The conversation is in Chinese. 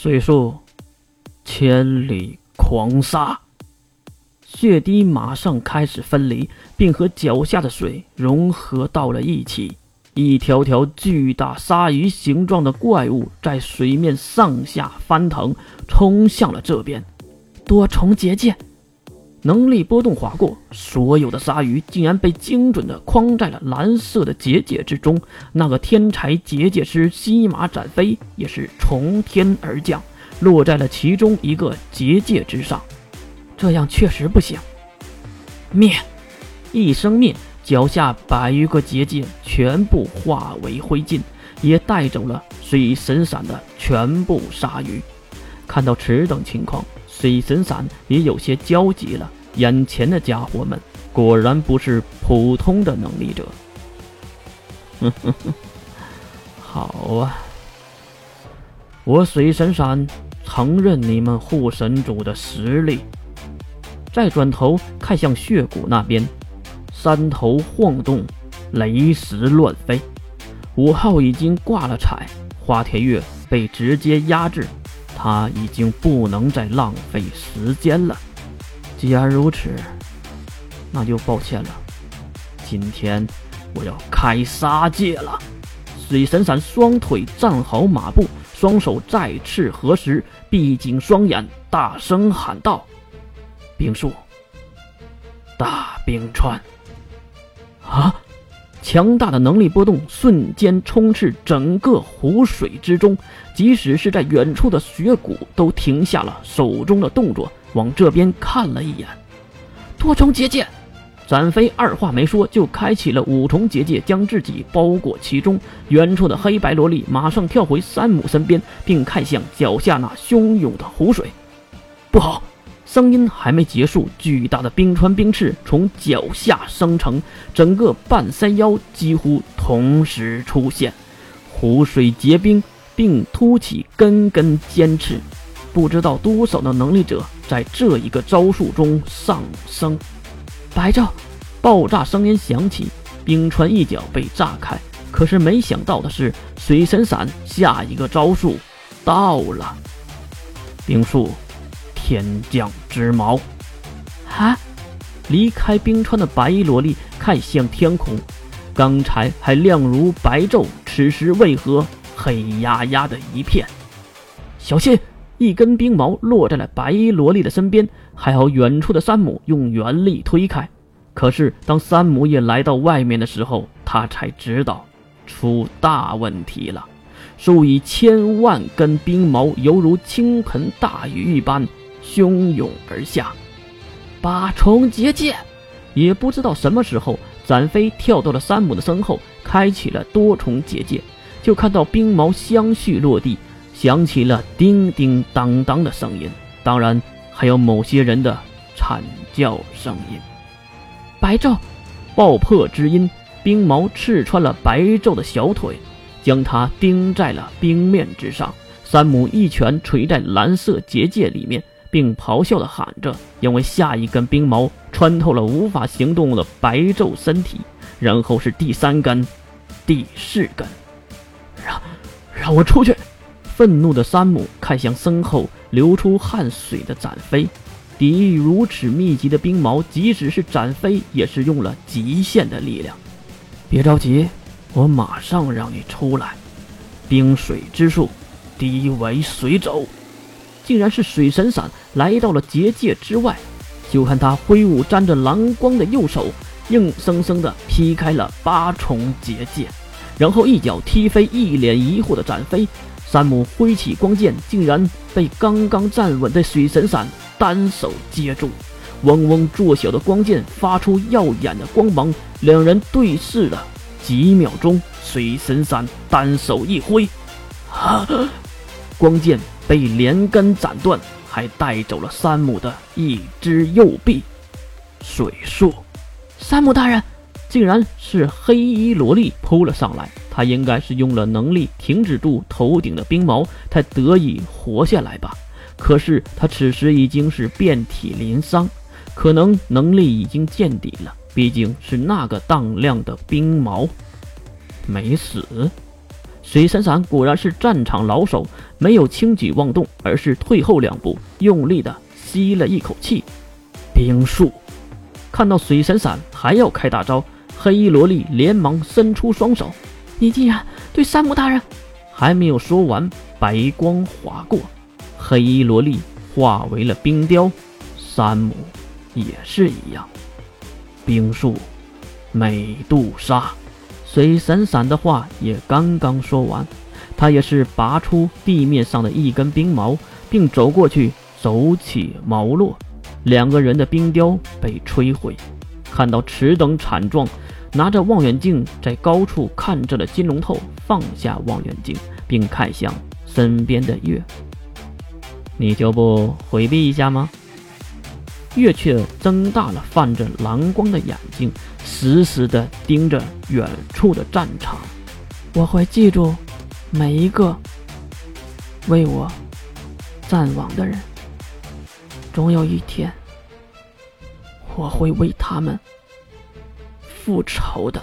水术，千里狂沙。血滴马上开始分离，并和脚下的水融合到了一起。一条条巨大鲨鱼形状的怪物在水面上下翻腾，冲向了这边。多重结界能力波动划过，所有的鲨鱼竟然被精准的框在了蓝色的结界之中。那个天才结界师西马展飞也是从天而降，落在了其中一个结界之上。这样确实不行。灭，一声灭。脚下百余个结界全部化为灰烬，也带走了水神伞的全部鲨鱼。看到此等情况，水神伞也有些焦急了。眼前的家伙们果然不是普通的能力者。好啊，我水神伞承认你们护神主的实力。再转头看向血谷那边。山头晃动，雷石乱飞。五号已经挂了彩，花田月被直接压制，他已经不能再浪费时间了。既然如此，那就抱歉了。今天我要开杀戒了。水神闪双腿站好马步，双手再次合十，闭紧双眼，大声喊道：“冰树，大冰川。”啊！强大的能力波动瞬间充斥整个湖水之中，即使是在远处的雪谷都停下了手中的动作，往这边看了一眼。多重结界，展飞二话没说就开启了五重结界，将自己包裹其中。远处的黑白萝莉马上跳回山姆身边，并看向脚下那汹涌的湖水。不好！声音还没结束，巨大的冰川冰翅从脚下生成，整个半山腰几乎同时出现，湖水结冰，并凸起根根尖刺。不知道多少的能力者在这一个招数中上升。白昼，爆炸声音响起，冰川一角被炸开。可是没想到的是，水神伞下一个招数到了，冰树。天降之矛，啊！离开冰川的白衣萝莉看向天空，刚才还亮如白昼，此时为何黑压压的一片？小心！一根冰矛落在了白衣萝莉的身边，还好远处的山姆用原力推开。可是当山姆也来到外面的时候，他才知道出大问题了。数以千万根冰矛犹如倾盆大雨一般。汹涌而下，八重结界，也不知道什么时候，展飞跳到了山姆的身后，开启了多重结界，就看到冰矛相续落地，响起了叮叮当当的声音，当然还有某些人的惨叫声音。白昼，爆破之音，冰矛刺穿了白昼的小腿，将他钉在了冰面之上。山姆一拳捶在蓝色结界里面。并咆哮地喊着，因为下一根冰矛穿透了无法行动的白昼身体，然后是第三根、第四根，让让我出去！愤怒的山姆看向身后流出汗水的展飞，抵御如此密集的冰矛，即使是展飞也是用了极限的力量。别着急，我马上让你出来。冰水之术，低为水走。竟然是水神伞来到了结界之外，就看他挥舞沾着蓝光的右手，硬生生的劈开了八重结界，然后一脚踢飞一脸疑惑的展飞。山姆挥起光剑，竟然被刚刚站稳的水神伞单手接住，嗡嗡作响的光剑发出耀眼的光芒。两人对视了几秒钟，水神伞单手一挥，啊，光剑。被连根斩断，还带走了山姆的一只右臂。水术，山姆大人，竟然是黑衣萝莉扑了上来。他应该是用了能力停止住头顶的冰矛，才得以活下来吧。可是他此时已经是遍体鳞伤，可能能力已经见底了。毕竟是那个荡量的冰矛，没死。水神闪果然是战场老手，没有轻举妄动，而是退后两步，用力的吸了一口气。冰术，看到水神闪还要开大招，黑衣萝莉连忙伸出双手。你竟然对山姆大人……还没有说完，白光划过，黑衣萝莉化为了冰雕，山姆也是一样。冰术，美杜莎。水闪闪的话也刚刚说完，他也是拔出地面上的一根冰矛，并走过去，手起矛落，两个人的冰雕被摧毁。看到此等惨状，拿着望远镜在高处看着的金龙头放下望远镜，并看向身边的月：“你就不回避一下吗？”月却睁大了泛着蓝光的眼睛。死死地盯着远处的战场，我会记住每一个为我战亡的人。总有一天，我会为他们复仇的。